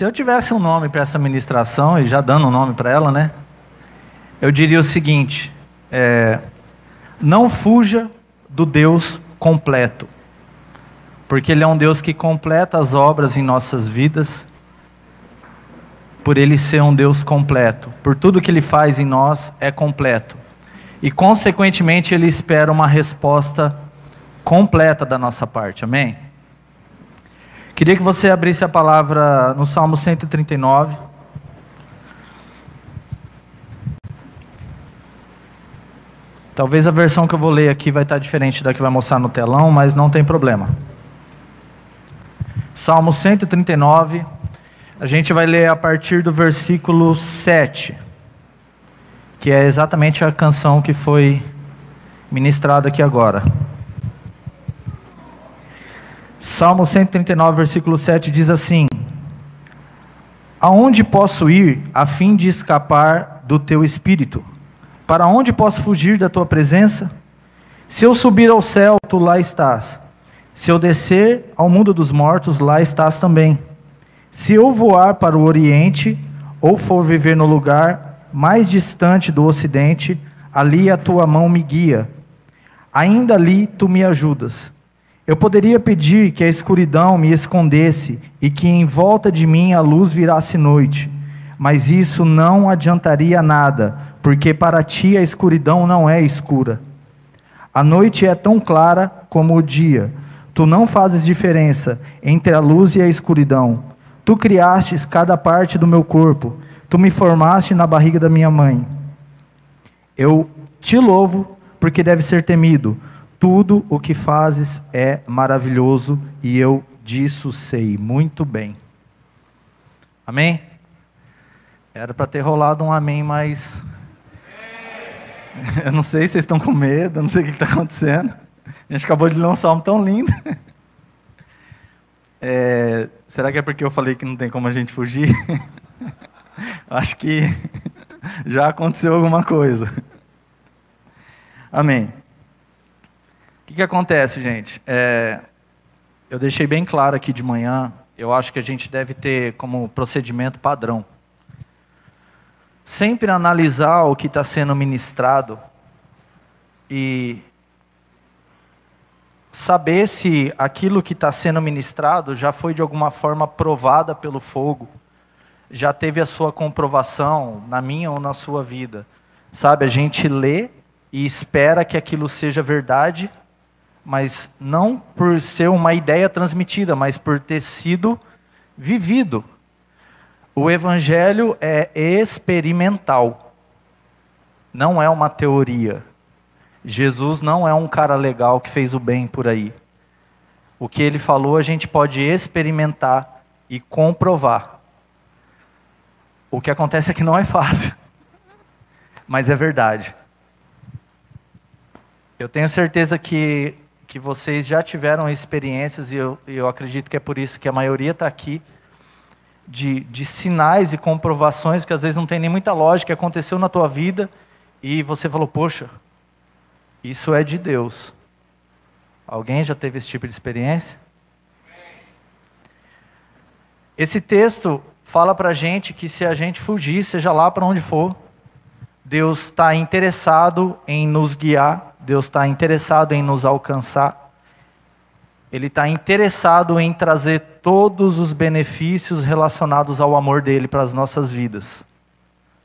Se eu tivesse um nome para essa ministração, e já dando um nome para ela, né? Eu diria o seguinte: é, não fuja do Deus completo, porque Ele é um Deus que completa as obras em nossas vidas, por Ele ser um Deus completo, por tudo que Ele faz em nós é completo, e consequentemente Ele espera uma resposta completa da nossa parte, amém? Queria que você abrisse a palavra no Salmo 139. Talvez a versão que eu vou ler aqui vai estar diferente da que vai mostrar no telão, mas não tem problema. Salmo 139, a gente vai ler a partir do versículo 7, que é exatamente a canção que foi ministrada aqui agora. Salmo 139, versículo 7 diz assim: Aonde posso ir a fim de escapar do teu espírito? Para onde posso fugir da tua presença? Se eu subir ao céu, tu lá estás. Se eu descer ao mundo dos mortos, lá estás também. Se eu voar para o oriente, ou for viver no lugar mais distante do ocidente, ali a tua mão me guia. Ainda ali tu me ajudas. Eu poderia pedir que a escuridão me escondesse e que em volta de mim a luz virasse noite, mas isso não adiantaria nada, porque para ti a escuridão não é escura. A noite é tão clara como o dia. Tu não fazes diferença entre a luz e a escuridão. Tu criastes cada parte do meu corpo. Tu me formaste na barriga da minha mãe. Eu te louvo, porque deve ser temido tudo o que fazes é maravilhoso e eu disso sei muito bem. Amém? Era para ter rolado um amém, mas. Eu não sei se vocês estão com medo, eu não sei o que está acontecendo. A gente acabou de ler um tão lindo. É, será que é porque eu falei que não tem como a gente fugir? Acho que já aconteceu alguma coisa. Amém que, que acontece, gente? É, eu deixei bem claro aqui de manhã, eu acho que a gente deve ter como procedimento padrão. Sempre analisar o que está sendo ministrado e saber se aquilo que está sendo ministrado já foi de alguma forma provada pelo fogo, já teve a sua comprovação na minha ou na sua vida. Sabe, a gente lê e espera que aquilo seja verdade mas não por ser uma ideia transmitida, mas por ter sido vivido. O evangelho é experimental, não é uma teoria. Jesus não é um cara legal que fez o bem por aí. O que ele falou a gente pode experimentar e comprovar. O que acontece é que não é fácil, mas é verdade. Eu tenho certeza que que vocês já tiveram experiências, e eu, eu acredito que é por isso que a maioria está aqui, de, de sinais e comprovações que às vezes não tem nem muita lógica, aconteceu na tua vida, e você falou, poxa, isso é de Deus. Alguém já teve esse tipo de experiência? Esse texto fala para a gente que se a gente fugir, seja lá para onde for, Deus está interessado em nos guiar Deus está interessado em nos alcançar. Ele está interessado em trazer todos os benefícios relacionados ao amor dele para as nossas vidas.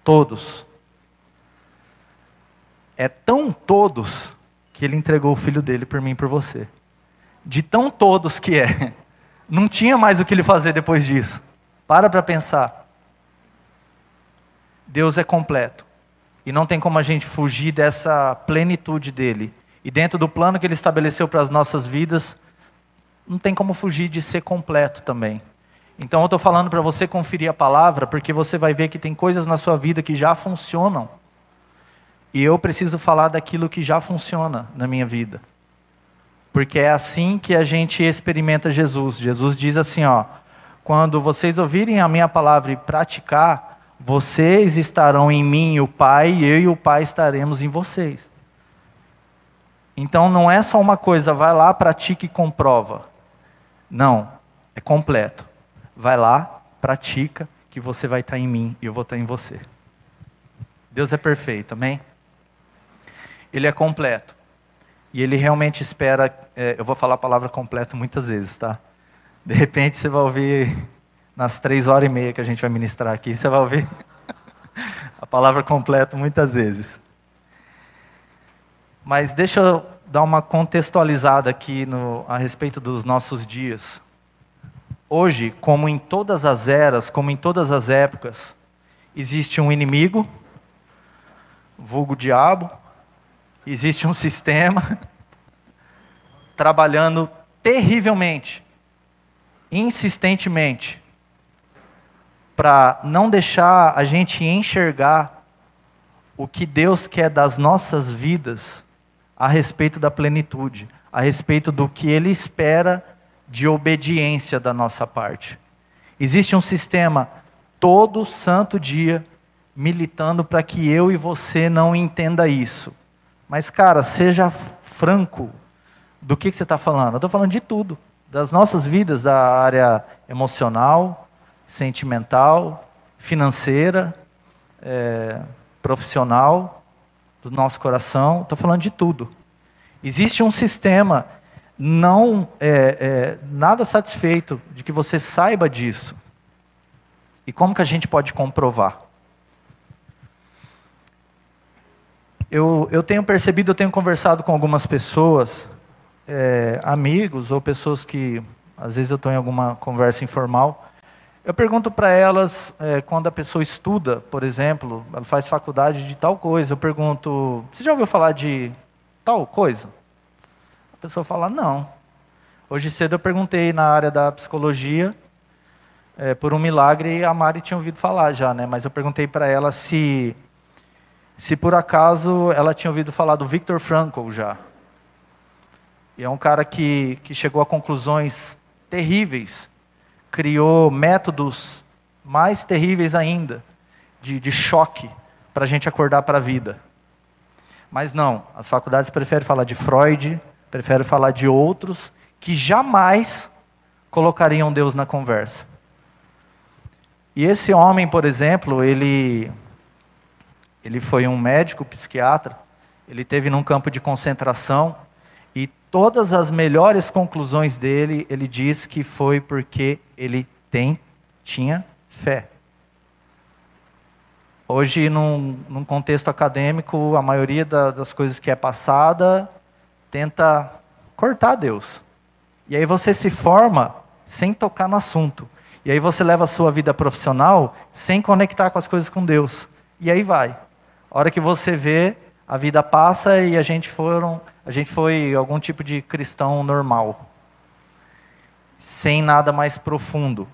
Todos. É tão todos que ele entregou o filho dele por mim e por você. De tão todos que é. Não tinha mais o que ele fazer depois disso. Para para pensar. Deus é completo. E não tem como a gente fugir dessa plenitude dele. E dentro do plano que ele estabeleceu para as nossas vidas, não tem como fugir de ser completo também. Então eu estou falando para você conferir a palavra, porque você vai ver que tem coisas na sua vida que já funcionam. E eu preciso falar daquilo que já funciona na minha vida. Porque é assim que a gente experimenta Jesus. Jesus diz assim, ó: "Quando vocês ouvirem a minha palavra e praticar, vocês estarão em mim, o Pai, e eu e o Pai estaremos em vocês. Então não é só uma coisa, vai lá, pratica e comprova. Não, é completo. Vai lá, pratica, que você vai estar em mim e eu vou estar em você. Deus é perfeito, amém? Ele é completo. E ele realmente espera. É, eu vou falar a palavra completo muitas vezes, tá? De repente você vai ouvir nas três horas e meia que a gente vai ministrar aqui, você vai ouvir a palavra completa muitas vezes. Mas deixa eu dar uma contextualizada aqui no, a respeito dos nossos dias. Hoje, como em todas as eras, como em todas as épocas, existe um inimigo, vulgo diabo, existe um sistema trabalhando terrivelmente, insistentemente, para não deixar a gente enxergar o que Deus quer das nossas vidas a respeito da plenitude, a respeito do que Ele espera de obediência da nossa parte. Existe um sistema todo santo dia militando para que eu e você não entenda isso. Mas, cara, seja franco do que, que você está falando. Eu estou falando de tudo. Das nossas vidas, da área emocional, sentimental, financeira, é, profissional, do nosso coração. Estou falando de tudo. Existe um sistema não é, é, nada satisfeito de que você saiba disso. E como que a gente pode comprovar? Eu, eu tenho percebido, eu tenho conversado com algumas pessoas, é, amigos ou pessoas que às vezes eu estou em alguma conversa informal. Eu pergunto para elas, é, quando a pessoa estuda, por exemplo, ela faz faculdade de tal coisa, eu pergunto: você já ouviu falar de tal coisa? A pessoa fala: não. Hoje cedo eu perguntei na área da psicologia, é, por um milagre, a Mari tinha ouvido falar já, né? mas eu perguntei para ela se se por acaso ela tinha ouvido falar do Viktor Frankl já. E é um cara que, que chegou a conclusões terríveis, criou métodos mais terríveis ainda, de, de choque, para a gente acordar para a vida. Mas não, as faculdades preferem falar de Freud, preferem falar de outros, que jamais colocariam Deus na conversa. E esse homem, por exemplo, ele ele foi um médico psiquiatra, ele teve num campo de concentração todas as melhores conclusões dele, ele diz que foi porque ele tem, tinha fé. Hoje, num, num contexto acadêmico, a maioria da, das coisas que é passada tenta cortar Deus. E aí você se forma sem tocar no assunto. E aí você leva a sua vida profissional sem conectar com as coisas com Deus. E aí vai. A hora que você vê, a vida passa e a gente foram, a gente foi algum tipo de cristão normal, sem nada mais profundo.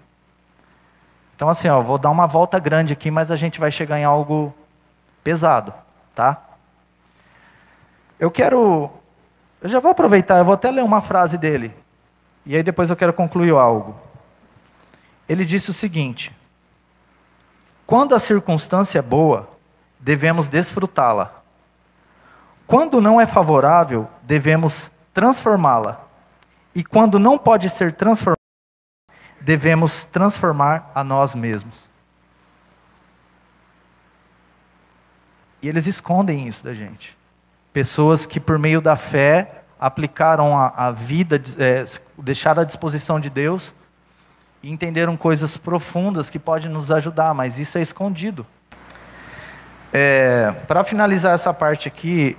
Então assim, ó, vou dar uma volta grande aqui, mas a gente vai chegar em algo pesado, tá? Eu quero, eu já vou aproveitar, eu vou até ler uma frase dele, e aí depois eu quero concluir algo. Ele disse o seguinte: quando a circunstância é boa, devemos desfrutá-la. Quando não é favorável, devemos transformá-la. E quando não pode ser transformada, devemos transformar a nós mesmos. E eles escondem isso da gente. Pessoas que, por meio da fé, aplicaram a, a vida, é, deixaram à disposição de Deus e entenderam coisas profundas que podem nos ajudar, mas isso é escondido. É, Para finalizar essa parte aqui,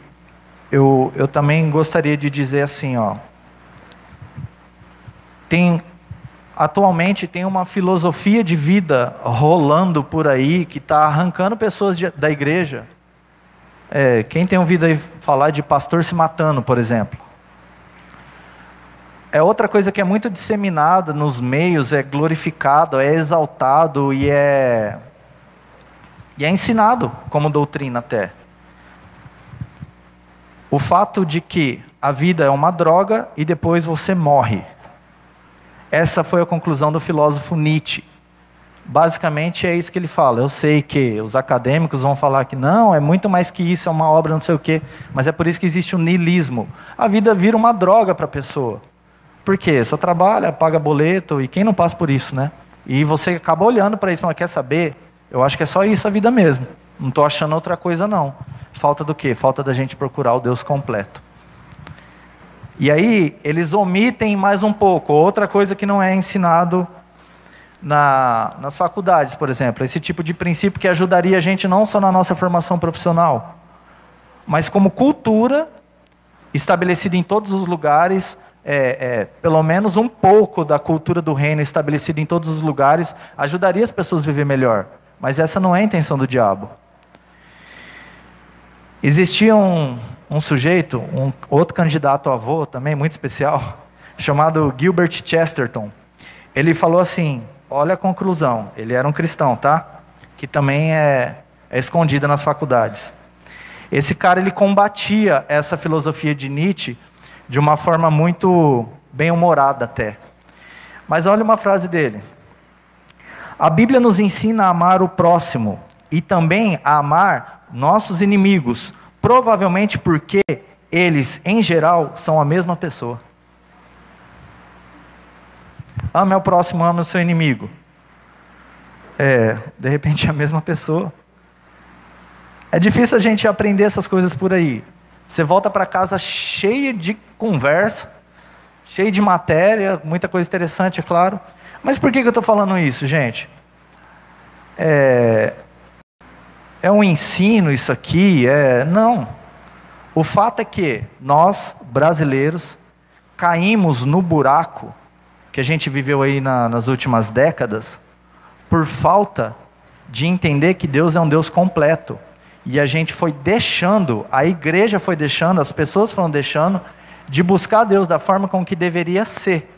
eu, eu também gostaria de dizer assim, ó. Tem, atualmente tem uma filosofia de vida rolando por aí que está arrancando pessoas de, da igreja. É, quem tem ouvido aí falar de pastor se matando, por exemplo? É outra coisa que é muito disseminada nos meios, é glorificado, é exaltado e é e é ensinado como doutrina até. O fato de que a vida é uma droga e depois você morre. Essa foi a conclusão do filósofo Nietzsche. Basicamente é isso que ele fala. Eu sei que os acadêmicos vão falar que não, é muito mais que isso, é uma obra, não sei o quê, mas é por isso que existe o niilismo. A vida vira uma droga para a pessoa. Por quê? Só trabalha, paga boleto, e quem não passa por isso, né? E você acaba olhando para isso e fala, quer saber? Eu acho que é só isso a vida mesmo. Não estou achando outra coisa não. Falta do quê? Falta da gente procurar o Deus completo. E aí, eles omitem mais um pouco, outra coisa que não é ensinado na, nas faculdades, por exemplo. Esse tipo de princípio que ajudaria a gente não só na nossa formação profissional, mas como cultura estabelecida em todos os lugares, é, é, pelo menos um pouco da cultura do reino estabelecida em todos os lugares, ajudaria as pessoas a viver melhor. Mas essa não é a intenção do diabo. Existia um, um sujeito, um outro candidato a avô também, muito especial, chamado Gilbert Chesterton. Ele falou assim: olha a conclusão, ele era um cristão, tá? Que também é, é escondida nas faculdades. Esse cara ele combatia essa filosofia de Nietzsche de uma forma muito bem humorada até. Mas olha uma frase dele. A Bíblia nos ensina a amar o próximo e também a amar nossos inimigos, provavelmente porque eles, em geral, são a mesma pessoa. Ame ao próximo, ame o seu inimigo. É, de repente a mesma pessoa. É difícil a gente aprender essas coisas por aí. Você volta para casa cheio de conversa, cheio de matéria, muita coisa interessante, é claro. Mas por que, que eu estou falando isso, gente? É, é um ensino isso aqui? É, não. O fato é que nós, brasileiros, caímos no buraco que a gente viveu aí na, nas últimas décadas por falta de entender que Deus é um Deus completo. E a gente foi deixando, a igreja foi deixando, as pessoas foram deixando de buscar Deus da forma com que deveria ser.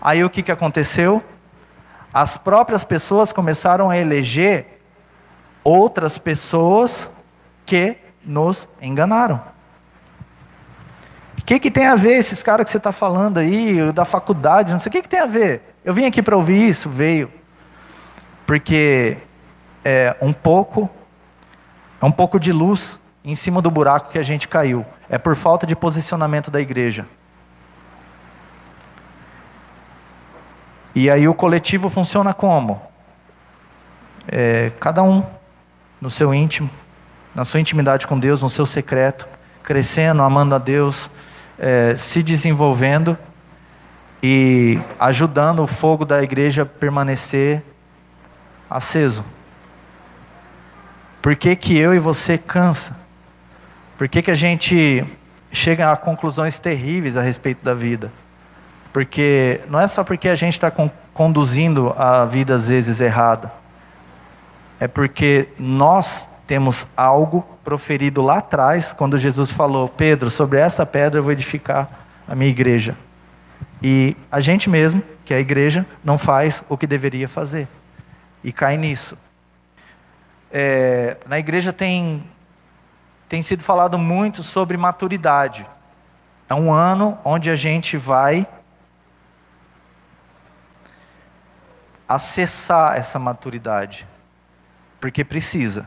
Aí o que, que aconteceu? As próprias pessoas começaram a eleger outras pessoas que nos enganaram. O que, que tem a ver esses caras que você está falando aí, da faculdade, não sei o que, que tem a ver? Eu vim aqui para ouvir isso, veio. Porque é um pouco é um pouco de luz em cima do buraco que a gente caiu. É por falta de posicionamento da igreja. E aí o coletivo funciona como? É, cada um no seu íntimo, na sua intimidade com Deus, no seu secreto, crescendo, amando a Deus, é, se desenvolvendo e ajudando o fogo da igreja a permanecer aceso. Por que, que eu e você cansa? Por que, que a gente chega a conclusões terríveis a respeito da vida? Porque não é só porque a gente está con conduzindo a vida às vezes errada. É porque nós temos algo proferido lá atrás, quando Jesus falou: Pedro, sobre essa pedra eu vou edificar a minha igreja. E a gente mesmo, que é a igreja, não faz o que deveria fazer. E cai nisso é, na igreja tem, tem sido falado muito sobre maturidade. É um ano onde a gente vai acessar essa maturidade, porque precisa.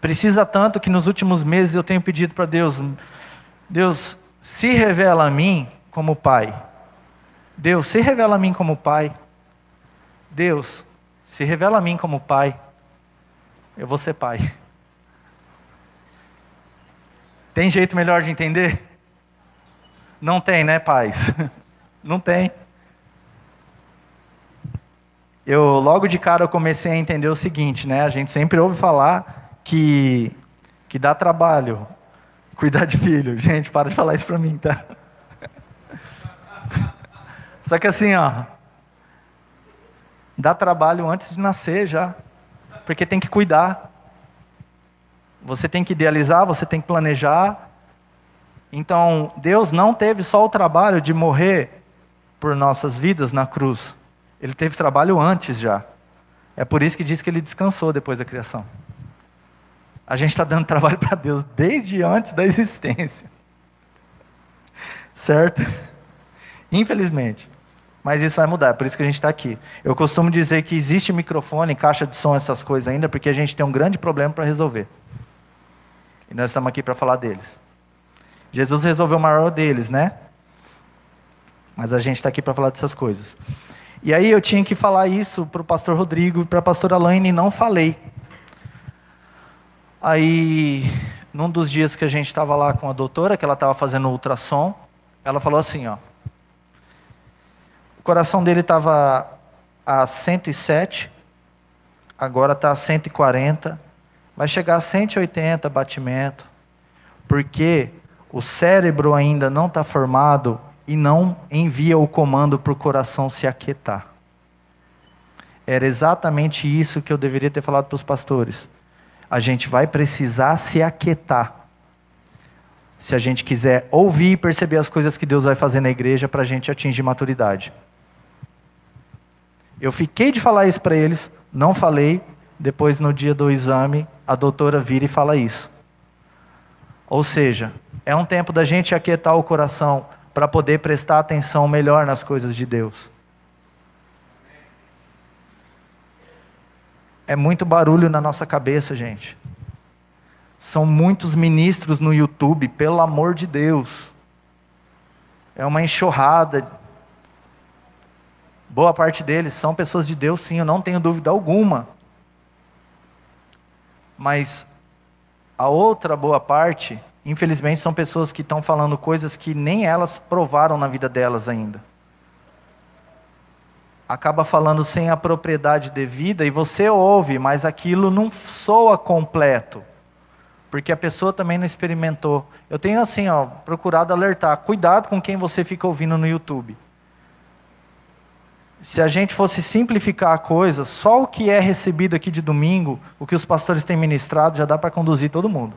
Precisa tanto que nos últimos meses eu tenho pedido para Deus: Deus, se revela a mim como Pai. Deus, se revela a mim como Pai. Deus, se revela a mim como Pai eu vou ser pai. Tem jeito melhor de entender? Não tem, né, pais? Não tem. Eu logo de cara eu comecei a entender o seguinte, né? A gente sempre ouve falar que que dá trabalho cuidar de filho. Gente, para de falar isso para mim, tá? Só que assim, ó, dá trabalho antes de nascer já porque tem que cuidar. Você tem que idealizar, você tem que planejar. Então, Deus não teve só o trabalho de morrer por nossas vidas na cruz. Ele teve trabalho antes já. É por isso que diz que ele descansou depois da criação. A gente está dando trabalho para Deus desde antes da existência. Certo? Infelizmente. Mas isso vai mudar, é por isso que a gente está aqui. Eu costumo dizer que existe microfone, caixa de som, essas coisas ainda, porque a gente tem um grande problema para resolver. E nós estamos aqui para falar deles. Jesus resolveu o maior deles, né? Mas a gente está aqui para falar dessas coisas. E aí eu tinha que falar isso para o pastor Rodrigo e para a pastora Laine e não falei. Aí, num dos dias que a gente estava lá com a doutora, que ela estava fazendo ultrassom, ela falou assim, ó. O coração dele estava a 107, agora está a 140, vai chegar a 180 batimento, porque o cérebro ainda não está formado e não envia o comando para o coração se aquietar. Era exatamente isso que eu deveria ter falado para os pastores. A gente vai precisar se aquietar. Se a gente quiser ouvir e perceber as coisas que Deus vai fazer na igreja para a gente atingir maturidade. Eu fiquei de falar isso para eles, não falei. Depois, no dia do exame, a doutora vira e fala isso. Ou seja, é um tempo da gente aquietar o coração para poder prestar atenção melhor nas coisas de Deus. É muito barulho na nossa cabeça, gente. São muitos ministros no YouTube, pelo amor de Deus. É uma enxurrada. Boa parte deles são pessoas de Deus, sim, eu não tenho dúvida alguma. Mas a outra boa parte Infelizmente, são pessoas que estão falando coisas que nem elas provaram na vida delas ainda. Acaba falando sem a propriedade devida e você ouve, mas aquilo não soa completo. Porque a pessoa também não experimentou. Eu tenho assim, ó, procurado alertar, cuidado com quem você fica ouvindo no YouTube. Se a gente fosse simplificar a coisa, só o que é recebido aqui de domingo, o que os pastores têm ministrado, já dá para conduzir todo mundo.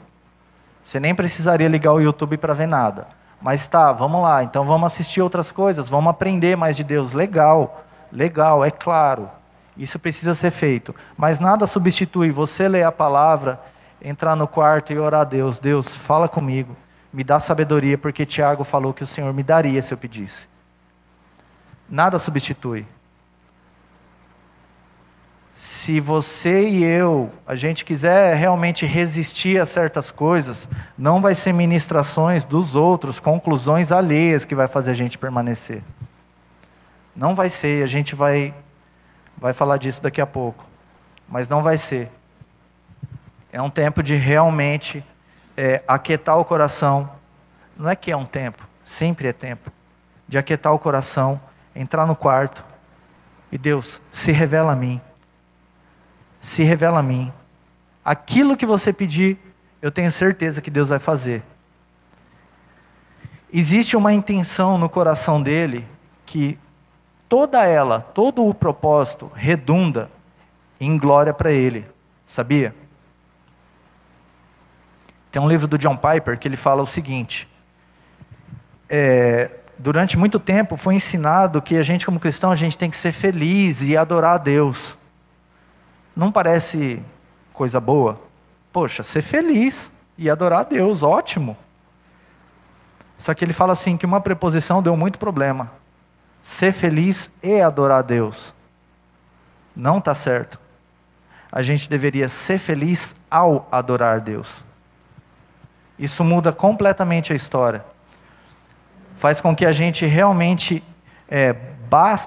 Você nem precisaria ligar o YouTube para ver nada. Mas tá, vamos lá, então vamos assistir outras coisas, vamos aprender mais de Deus. Legal, legal, é claro. Isso precisa ser feito. Mas nada substitui você ler a palavra, entrar no quarto e orar a Deus. Deus, fala comigo, me dá sabedoria, porque Tiago falou que o Senhor me daria se eu pedisse. Nada substitui se você e eu, a gente quiser realmente resistir a certas coisas, não vai ser ministrações dos outros, conclusões alheias que vai fazer a gente permanecer. Não vai ser, a gente vai vai falar disso daqui a pouco. Mas não vai ser. É um tempo de realmente é, aquietar o coração. Não é que é um tempo, sempre é tempo. De aquietar o coração, entrar no quarto e Deus se revela a mim se revela a mim. Aquilo que você pedir, eu tenho certeza que Deus vai fazer. Existe uma intenção no coração dele que toda ela, todo o propósito redunda em glória para ele. Sabia? Tem um livro do John Piper que ele fala o seguinte: é, durante muito tempo foi ensinado que a gente, como cristão, a gente tem que ser feliz e adorar a Deus. Não parece coisa boa? Poxa, ser feliz e adorar a Deus, ótimo. Só que ele fala assim que uma preposição deu muito problema. Ser feliz e adorar a Deus. Não está certo. A gente deveria ser feliz ao adorar Deus. Isso muda completamente a história. Faz com que a gente realmente é,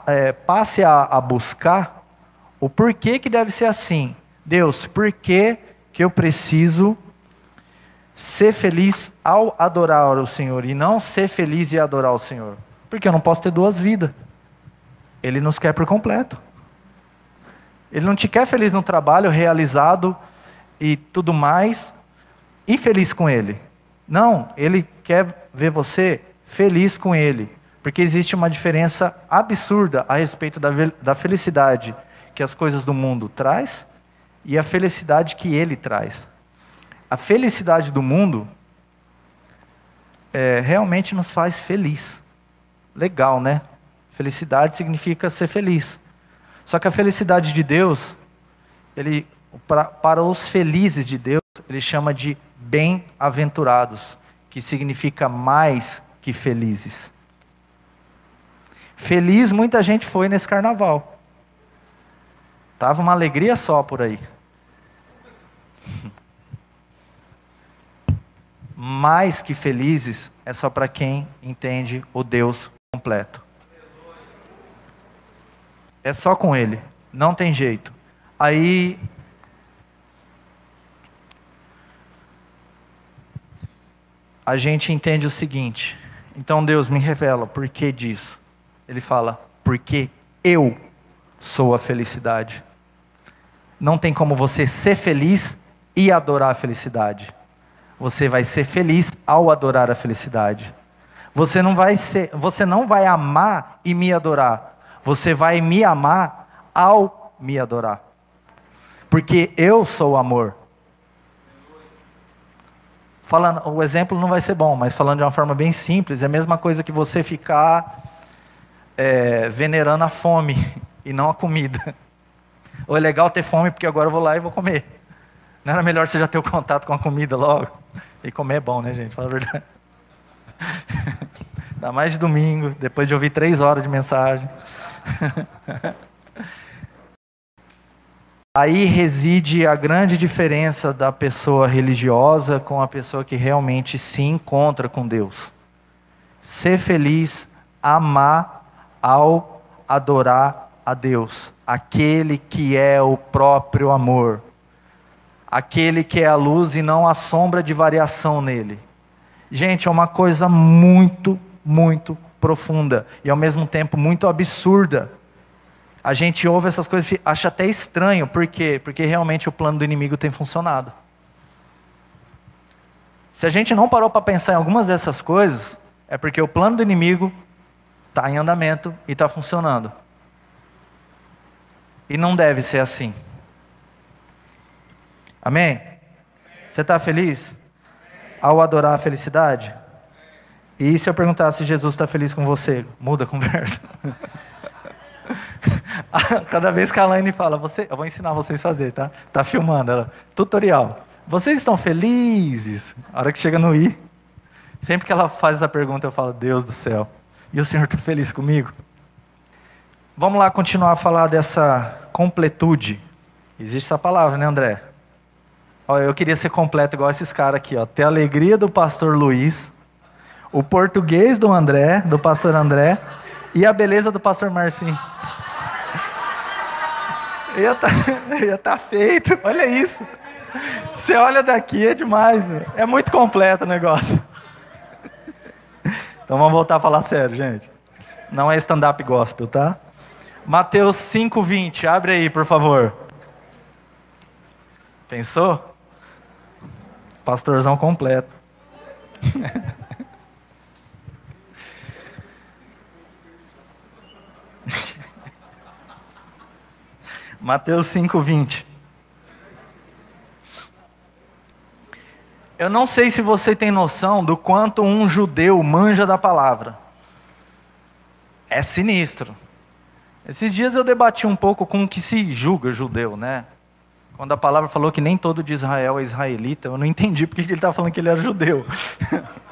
é, passe a, a buscar o porquê que deve ser assim. Deus, por que, que eu preciso ser feliz ao adorar o Senhor e não ser feliz e adorar o Senhor? Porque eu não posso ter duas vidas. Ele nos quer por completo. Ele não te quer feliz no trabalho, realizado e tudo mais, e feliz com Ele. Não, Ele quer ver você feliz com Ele. Porque existe uma diferença absurda a respeito da, da felicidade que as coisas do mundo traz e a felicidade que ele traz. A felicidade do mundo é, realmente nos faz feliz. Legal, né? Felicidade significa ser feliz. Só que a felicidade de Deus, ele, pra, para os felizes de Deus, ele chama de bem-aventurados, que significa mais que felizes. Feliz muita gente foi nesse carnaval. Tava uma alegria só por aí. Mais que felizes é só para quem entende o Deus completo. É só com Ele. Não tem jeito. Aí. A gente entende o seguinte. Então Deus me revela por que diz. Ele fala, porque eu sou a felicidade. Não tem como você ser feliz e adorar a felicidade. Você vai ser feliz ao adorar a felicidade. Você não vai ser, você não vai amar e me adorar. Você vai me amar ao me adorar. Porque eu sou o amor. Falando, o exemplo não vai ser bom, mas falando de uma forma bem simples, é a mesma coisa que você ficar é, venerando a fome e não a comida. Ou é legal ter fome porque agora eu vou lá e vou comer. Não era melhor você já ter o contato com a comida logo? E comer é bom, né, gente? Fala a verdade. Dá mais de domingo, depois de ouvir três horas de mensagem. Aí reside a grande diferença da pessoa religiosa com a pessoa que realmente se encontra com Deus. Ser feliz, amar ao adorar a Deus, aquele que é o próprio amor, aquele que é a luz e não a sombra de variação nele. Gente, é uma coisa muito, muito profunda e ao mesmo tempo muito absurda. A gente ouve essas coisas e acha até estranho, por quê? Porque realmente o plano do inimigo tem funcionado. Se a gente não parou para pensar em algumas dessas coisas, é porque o plano do inimigo está em andamento e está funcionando. E não deve ser assim. Amém? Você está feliz? Ao adorar a felicidade? E se eu perguntar se Jesus está feliz com você? Muda a conversa. Cada vez que a Laine fala, você, eu vou ensinar vocês a fazer, tá? Tá filmando ela. Tutorial. Vocês estão felizes? A hora que chega no I, sempre que ela faz essa pergunta, eu falo, Deus do céu. E o Senhor está feliz comigo? Vamos lá continuar a falar dessa completude. Existe essa palavra, né, André? Olha, eu queria ser completo igual esses caras aqui, ó. Ter a alegria do pastor Luiz, o português do André, do pastor André, e a beleza do pastor Marcinho. Ia tá, ia tá feito, olha isso. Você olha daqui, é demais. É muito completo o negócio. Então vamos voltar a falar sério, gente. Não é stand-up gospel, tá? Mateus 5,20, abre aí, por favor. Pensou? Pastorzão completo. Mateus 5,20. Eu não sei se você tem noção do quanto um judeu manja da palavra. É sinistro. Esses dias eu debati um pouco com o que se julga judeu, né? Quando a palavra falou que nem todo de Israel é israelita, eu não entendi porque ele estava falando que ele era judeu.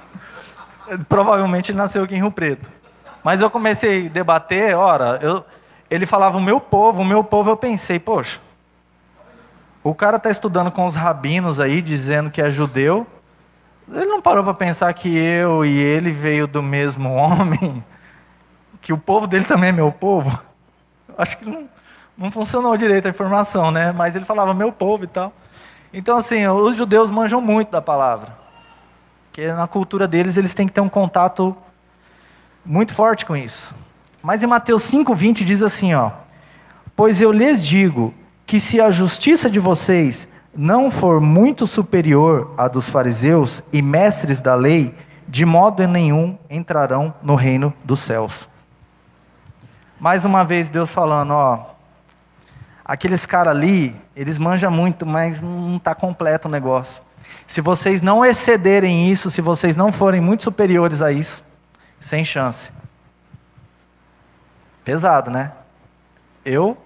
Provavelmente ele nasceu aqui em Rio Preto. Mas eu comecei a debater, ora, eu, ele falava o meu povo, o meu povo, eu pensei, poxa, o cara está estudando com os rabinos aí, dizendo que é judeu, ele não parou para pensar que eu e ele veio do mesmo homem, que o povo dele também é meu povo? Acho que não, não funcionou direito a informação, né? Mas ele falava meu povo e tal. Então, assim, os judeus manjam muito da palavra. Porque na cultura deles, eles têm que ter um contato muito forte com isso. Mas em Mateus 5,20 diz assim: ó, Pois eu lhes digo que se a justiça de vocês não for muito superior à dos fariseus e mestres da lei, de modo nenhum entrarão no reino dos céus. Mais uma vez Deus falando, ó, aqueles caras ali, eles manjam muito, mas não está completo o negócio. Se vocês não excederem isso, se vocês não forem muito superiores a isso, sem chance. Pesado, né? Eu,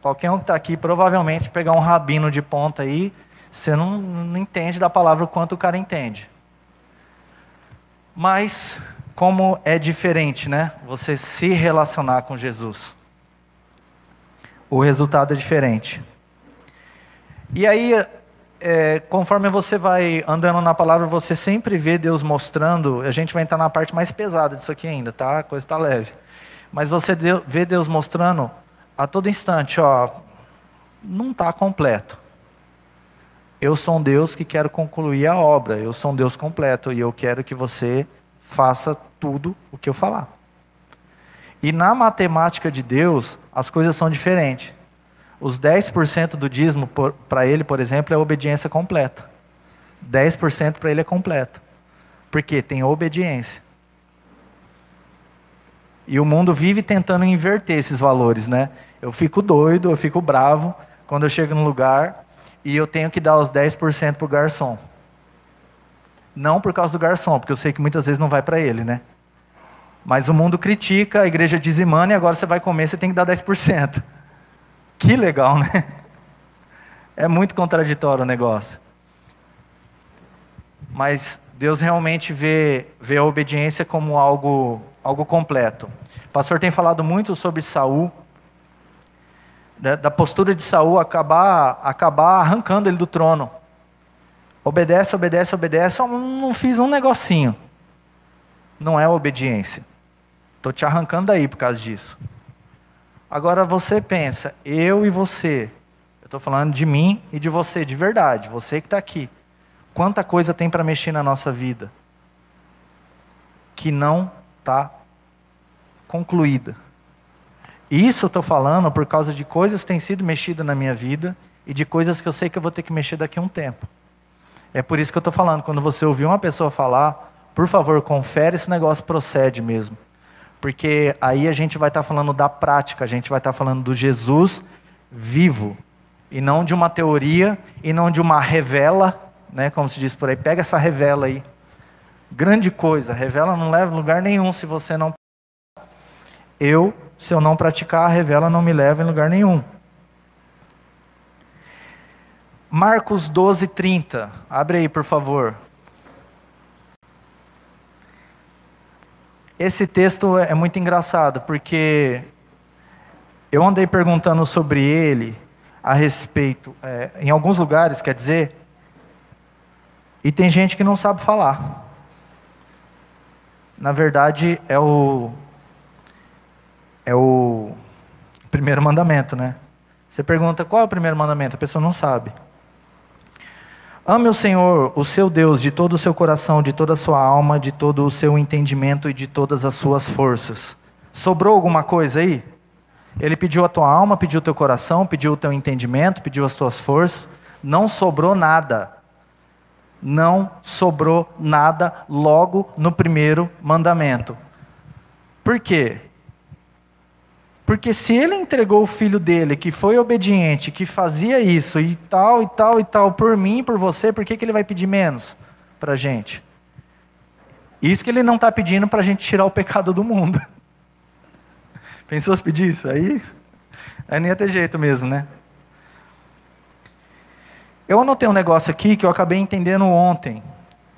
qualquer um que está aqui, provavelmente pegar um rabino de ponta aí, você não, não entende da palavra o quanto o cara entende. Mas, como é diferente, né? Você se relacionar com Jesus. O resultado é diferente. E aí, é, conforme você vai andando na palavra, você sempre vê Deus mostrando. A gente vai entrar na parte mais pesada disso aqui ainda, tá? A coisa está leve. Mas você vê Deus mostrando a todo instante, ó, não está completo. Eu sou um Deus que quero concluir a obra. Eu sou um Deus completo e eu quero que você faça tudo o que eu falar. E na matemática de Deus, as coisas são diferentes. Os 10% do dízimo, para ele, por exemplo, é obediência completa. 10% para ele é completo. Porque tem obediência. E o mundo vive tentando inverter esses valores, né? Eu fico doido, eu fico bravo quando eu chego no lugar e eu tenho que dar os 10% para o garçom. Não por causa do garçom, porque eu sei que muitas vezes não vai para ele, né? Mas o mundo critica, a igreja dizimando e agora você vai comer, você tem que dar 10%. Que legal, né? É muito contraditório o negócio. Mas Deus realmente vê, vê a obediência como algo, algo completo. O pastor tem falado muito sobre Saul, da, da postura de Saul acabar, acabar arrancando ele do trono. Obedece, obedece, obedece, eu não fiz um negocinho. Não é obediência. Estou te arrancando daí por causa disso. Agora você pensa, eu e você, eu estou falando de mim e de você, de verdade, você que está aqui. Quanta coisa tem para mexer na nossa vida que não está concluída. Isso eu estou falando por causa de coisas que têm sido mexidas na minha vida e de coisas que eu sei que eu vou ter que mexer daqui a um tempo. É por isso que eu estou falando, quando você ouvir uma pessoa falar, por favor, confere se esse negócio procede mesmo. Porque aí a gente vai estar tá falando da prática, a gente vai estar tá falando do Jesus vivo. E não de uma teoria, e não de uma revela, né, como se diz por aí, pega essa revela aí. Grande coisa, revela não leva lugar nenhum se você não. Eu, se eu não praticar, a revela não me leva em lugar nenhum. Marcos 12, 30. Abre aí, por favor. Esse texto é muito engraçado, porque eu andei perguntando sobre ele a respeito, é, em alguns lugares, quer dizer, e tem gente que não sabe falar. Na verdade, é o é o primeiro mandamento, né? Você pergunta qual é o primeiro mandamento, a pessoa não sabe. Ame o Senhor, o seu Deus, de todo o seu coração, de toda a sua alma, de todo o seu entendimento e de todas as suas forças. Sobrou alguma coisa aí? Ele pediu a tua alma, pediu o teu coração, pediu o teu entendimento, pediu as tuas forças. Não sobrou nada não sobrou nada logo no primeiro mandamento. Por quê? Porque se ele entregou o filho dele, que foi obediente, que fazia isso e tal e tal e tal por mim por você, por que, que ele vai pedir menos para a gente? Isso que ele não está pedindo para a gente tirar o pecado do mundo. Pensou se pedir isso? Aí, aí não ia ter jeito mesmo, né? Eu anotei um negócio aqui que eu acabei entendendo ontem.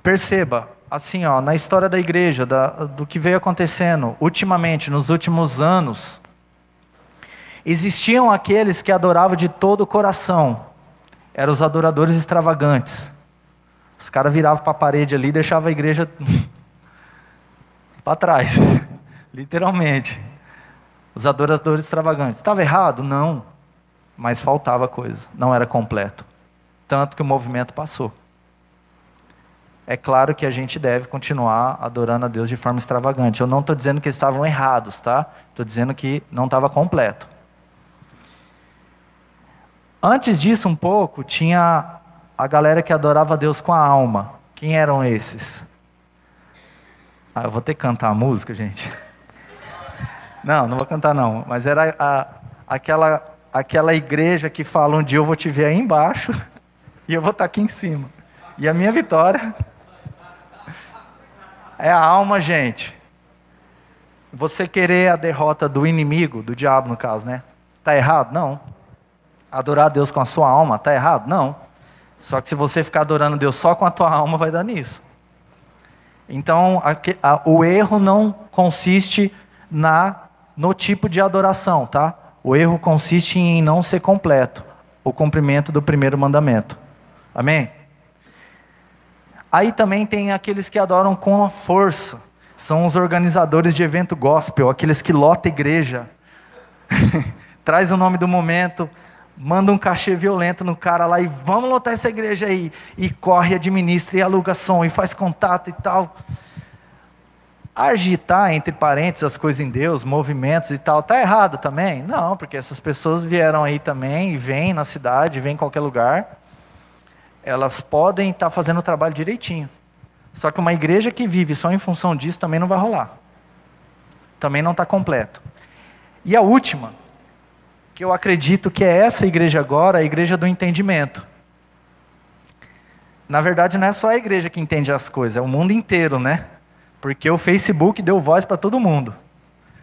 Perceba, assim, ó, na história da igreja, da, do que veio acontecendo ultimamente, nos últimos anos, existiam aqueles que adoravam de todo o coração. Eram os adoradores extravagantes. Os caras viravam para a parede ali e deixavam a igreja para trás, literalmente. Os adoradores extravagantes. Estava errado? Não. Mas faltava coisa, não era completo tanto que o movimento passou. É claro que a gente deve continuar adorando a Deus de forma extravagante. Eu não estou dizendo que eles estavam errados, tá? Estou dizendo que não estava completo. Antes disso, um pouco, tinha a galera que adorava Deus com a alma. Quem eram esses? Ah, eu vou ter que cantar a música, gente. Não, não vou cantar não. Mas era a, aquela, aquela igreja que fala um dia eu vou te ver aí embaixo e eu vou estar aqui em cima. E a minha vitória é a alma, gente. Você querer a derrota do inimigo, do diabo no caso, né? Tá errado? Não. Adorar a Deus com a sua alma, tá errado? Não. Só que se você ficar adorando Deus só com a tua alma, vai dar nisso. Então, a, a, o erro não consiste na no tipo de adoração, tá? O erro consiste em não ser completo, o cumprimento do primeiro mandamento. Amém? Aí também tem aqueles que adoram com a força. São os organizadores de evento gospel, aqueles que lotam igreja. Traz o nome do momento, manda um cachê violento no cara lá e vamos lotar essa igreja aí. E corre, administra e aluga som e faz contato e tal. Agitar, entre parênteses, as coisas em Deus, movimentos e tal, tá errado também? Não, porque essas pessoas vieram aí também e vêm na cidade, vêm em qualquer lugar. Elas podem estar tá fazendo o trabalho direitinho. Só que uma igreja que vive só em função disso também não vai rolar. Também não está completo. E a última, que eu acredito que é essa igreja agora, a igreja do entendimento. Na verdade, não é só a igreja que entende as coisas, é o mundo inteiro, né? Porque o Facebook deu voz para todo mundo.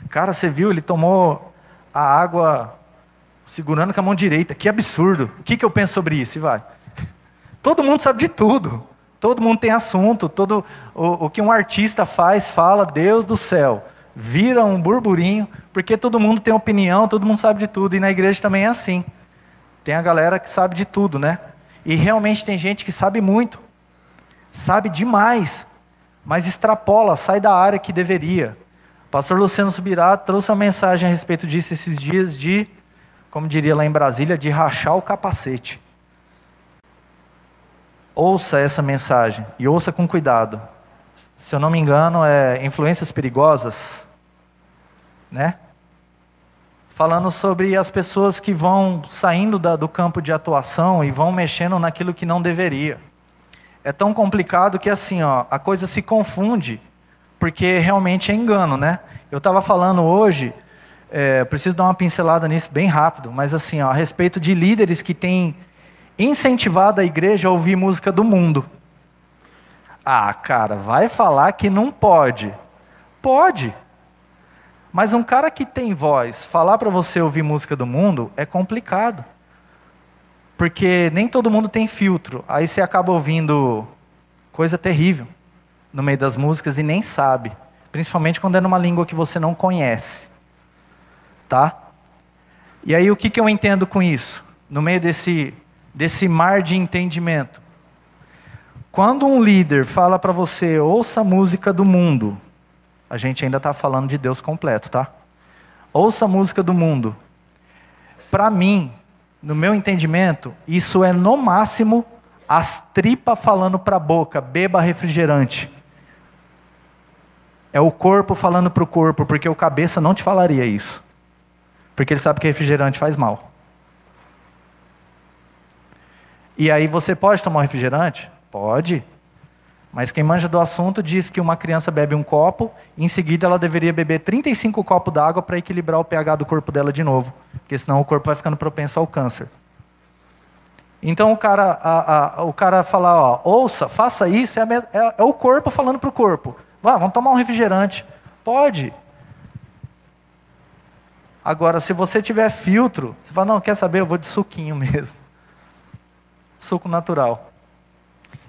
Cara, você viu, ele tomou a água segurando com a mão direita. Que absurdo. O que, que eu penso sobre isso? E vai. Todo mundo sabe de tudo. Todo mundo tem assunto. Todo o, o que um artista faz, fala, Deus do céu vira um burburinho, porque todo mundo tem opinião, todo mundo sabe de tudo, e na igreja também é assim. Tem a galera que sabe de tudo, né? E realmente tem gente que sabe muito, sabe demais, mas extrapola, sai da área que deveria. O pastor Luciano Subirá trouxe uma mensagem a respeito disso esses dias de, como diria lá em Brasília, de rachar o capacete. Ouça essa mensagem e ouça com cuidado se eu não me engano, é Influências Perigosas, né? Falando sobre as pessoas que vão saindo da, do campo de atuação e vão mexendo naquilo que não deveria. É tão complicado que assim, ó, a coisa se confunde, porque realmente é engano, né? Eu estava falando hoje, é, preciso dar uma pincelada nisso bem rápido, mas assim, ó, a respeito de líderes que têm incentivado a igreja a ouvir música do mundo. Ah, cara, vai falar que não pode. Pode. Mas um cara que tem voz, falar para você ouvir música do mundo é complicado. Porque nem todo mundo tem filtro. Aí você acaba ouvindo coisa terrível no meio das músicas e nem sabe. Principalmente quando é numa língua que você não conhece. Tá? E aí o que, que eu entendo com isso? No meio desse, desse mar de entendimento. Quando um líder fala para você, ouça a música do mundo, a gente ainda está falando de Deus completo, tá? Ouça a música do mundo. Para mim, no meu entendimento, isso é no máximo as tripas falando para a boca, beba refrigerante. É o corpo falando para o corpo, porque o cabeça não te falaria isso. Porque ele sabe que refrigerante faz mal. E aí você pode tomar refrigerante? Pode. Mas quem manja do assunto diz que uma criança bebe um copo, em seguida ela deveria beber 35 copos d'água para equilibrar o pH do corpo dela de novo, porque senão o corpo vai ficando propenso ao câncer. Então o cara, a, a, o cara fala, ó, ouça, faça isso, é, é, é o corpo falando para o corpo. Vá, vamos tomar um refrigerante. Pode. Agora, se você tiver filtro, você fala, não, quer saber, eu vou de suquinho mesmo. Suco natural.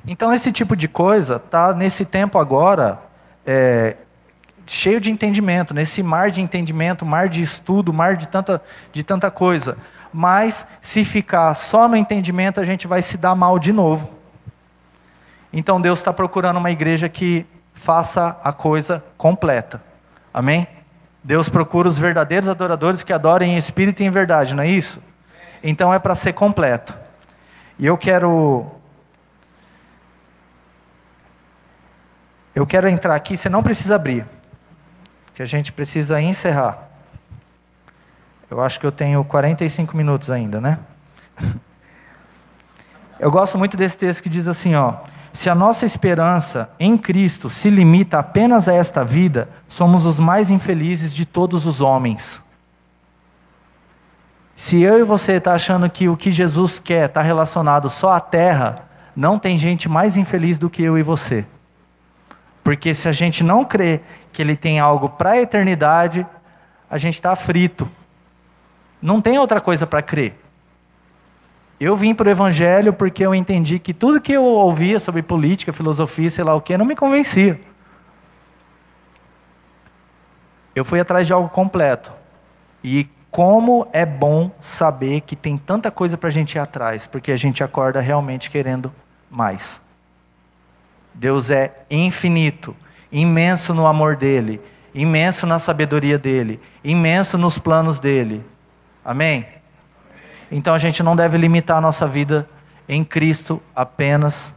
Então, esse tipo de coisa está nesse tempo agora é, cheio de entendimento, nesse mar de entendimento, mar de estudo, mar de tanta, de tanta coisa. Mas, se ficar só no entendimento, a gente vai se dar mal de novo. Então, Deus está procurando uma igreja que faça a coisa completa. Amém? Deus procura os verdadeiros adoradores que adorem em espírito e em verdade, não é isso? Então é para ser completo. E eu quero Eu quero entrar aqui, você não precisa abrir, que a gente precisa encerrar. Eu acho que eu tenho 45 minutos ainda, né? Eu gosto muito desse texto que diz assim, ó: Se a nossa esperança em Cristo se limita apenas a esta vida, somos os mais infelizes de todos os homens. Se eu e você está achando que o que Jesus quer está relacionado só à terra, não tem gente mais infeliz do que eu e você. Porque se a gente não crê que ele tem algo para a eternidade, a gente está frito. Não tem outra coisa para crer. Eu vim para o Evangelho porque eu entendi que tudo que eu ouvia sobre política, filosofia, sei lá o que, não me convencia. Eu fui atrás de algo completo. E como é bom saber que tem tanta coisa para a gente ir atrás, porque a gente acorda realmente querendo mais. Deus é infinito. imenso no amor dele, imenso na sabedoria dele, imenso nos planos dele. Amém? Então a gente não deve limitar a nossa vida em Cristo apenas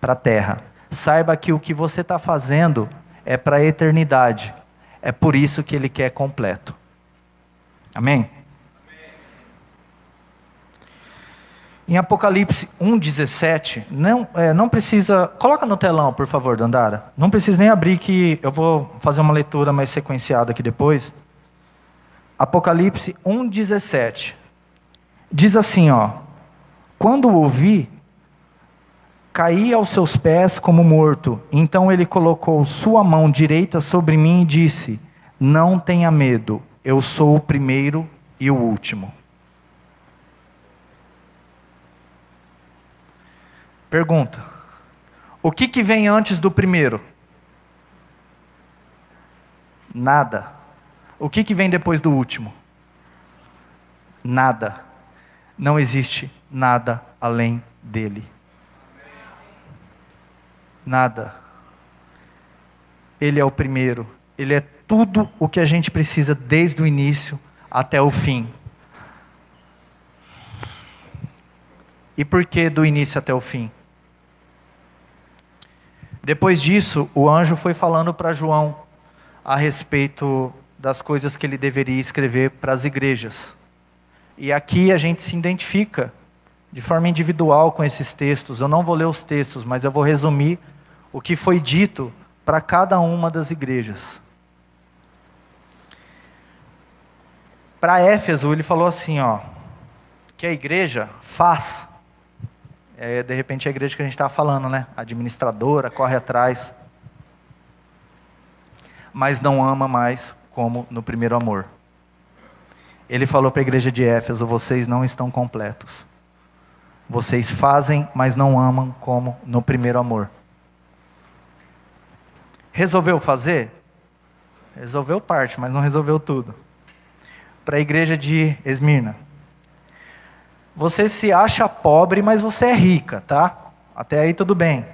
para a terra. Saiba que o que você está fazendo é para a eternidade. É por isso que Ele quer completo. Amém? Em Apocalipse 1,17, não, é, não precisa. Coloca no telão, por favor, Dandara. Não precisa nem abrir, que eu vou fazer uma leitura mais sequenciada aqui depois. Apocalipse 1,17. Diz assim, ó. Quando o ouvi, caí aos seus pés como morto. Então ele colocou sua mão direita sobre mim e disse: Não tenha medo, eu sou o primeiro e o último. Pergunta: O que, que vem antes do primeiro? Nada. O que, que vem depois do último? Nada. Não existe nada além dele. Nada. Ele é o primeiro. Ele é tudo o que a gente precisa desde o início até o fim. E por que do início até o fim? Depois disso, o anjo foi falando para João a respeito das coisas que ele deveria escrever para as igrejas. E aqui a gente se identifica de forma individual com esses textos. Eu não vou ler os textos, mas eu vou resumir o que foi dito para cada uma das igrejas. Para Éfeso, ele falou assim, ó, que a igreja faz é de repente a igreja que a gente está falando, né? Administradora, corre atrás, mas não ama mais como no primeiro amor. Ele falou para a igreja de Éfeso: vocês não estão completos. Vocês fazem, mas não amam como no primeiro amor. Resolveu fazer? Resolveu parte, mas não resolveu tudo. Para a igreja de Esmirna, você se acha pobre, mas você é rica, tá? Até aí tudo bem.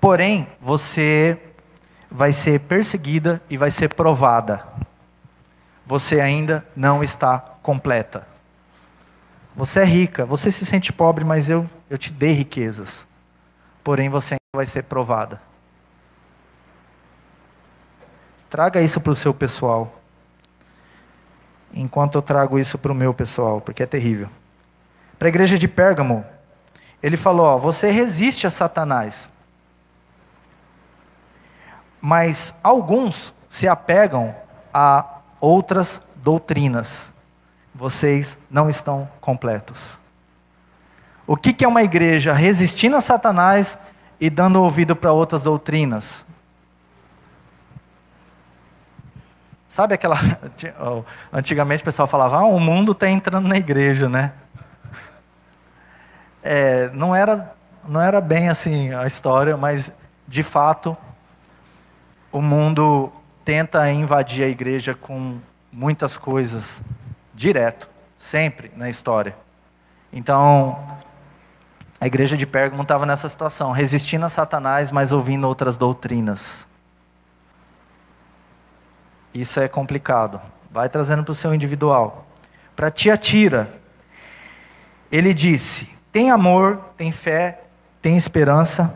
Porém, você vai ser perseguida e vai ser provada. Você ainda não está completa. Você é rica, você se sente pobre, mas eu, eu te dei riquezas. Porém, você ainda vai ser provada. Traga isso para o seu pessoal enquanto eu trago isso para o meu pessoal, porque é terrível. Para a igreja de Pérgamo, ele falou: ó, você resiste a Satanás, mas alguns se apegam a outras doutrinas. Vocês não estão completos. O que, é uma igreja resistindo a Satanás e dando ouvido para outras doutrinas? Sabe aquela. Antigamente o pessoal falava, ah, o mundo está entrando na igreja, né? É, não, era, não era bem assim a história, mas de fato o mundo tenta invadir a igreja com muitas coisas, direto, sempre na história. Então, a igreja de Pérgamo estava nessa situação, resistindo a Satanás, mas ouvindo outras doutrinas. Isso é complicado. Vai trazendo para o seu individual. Para Tiatira, ele disse: tem amor, tem fé, tem esperança,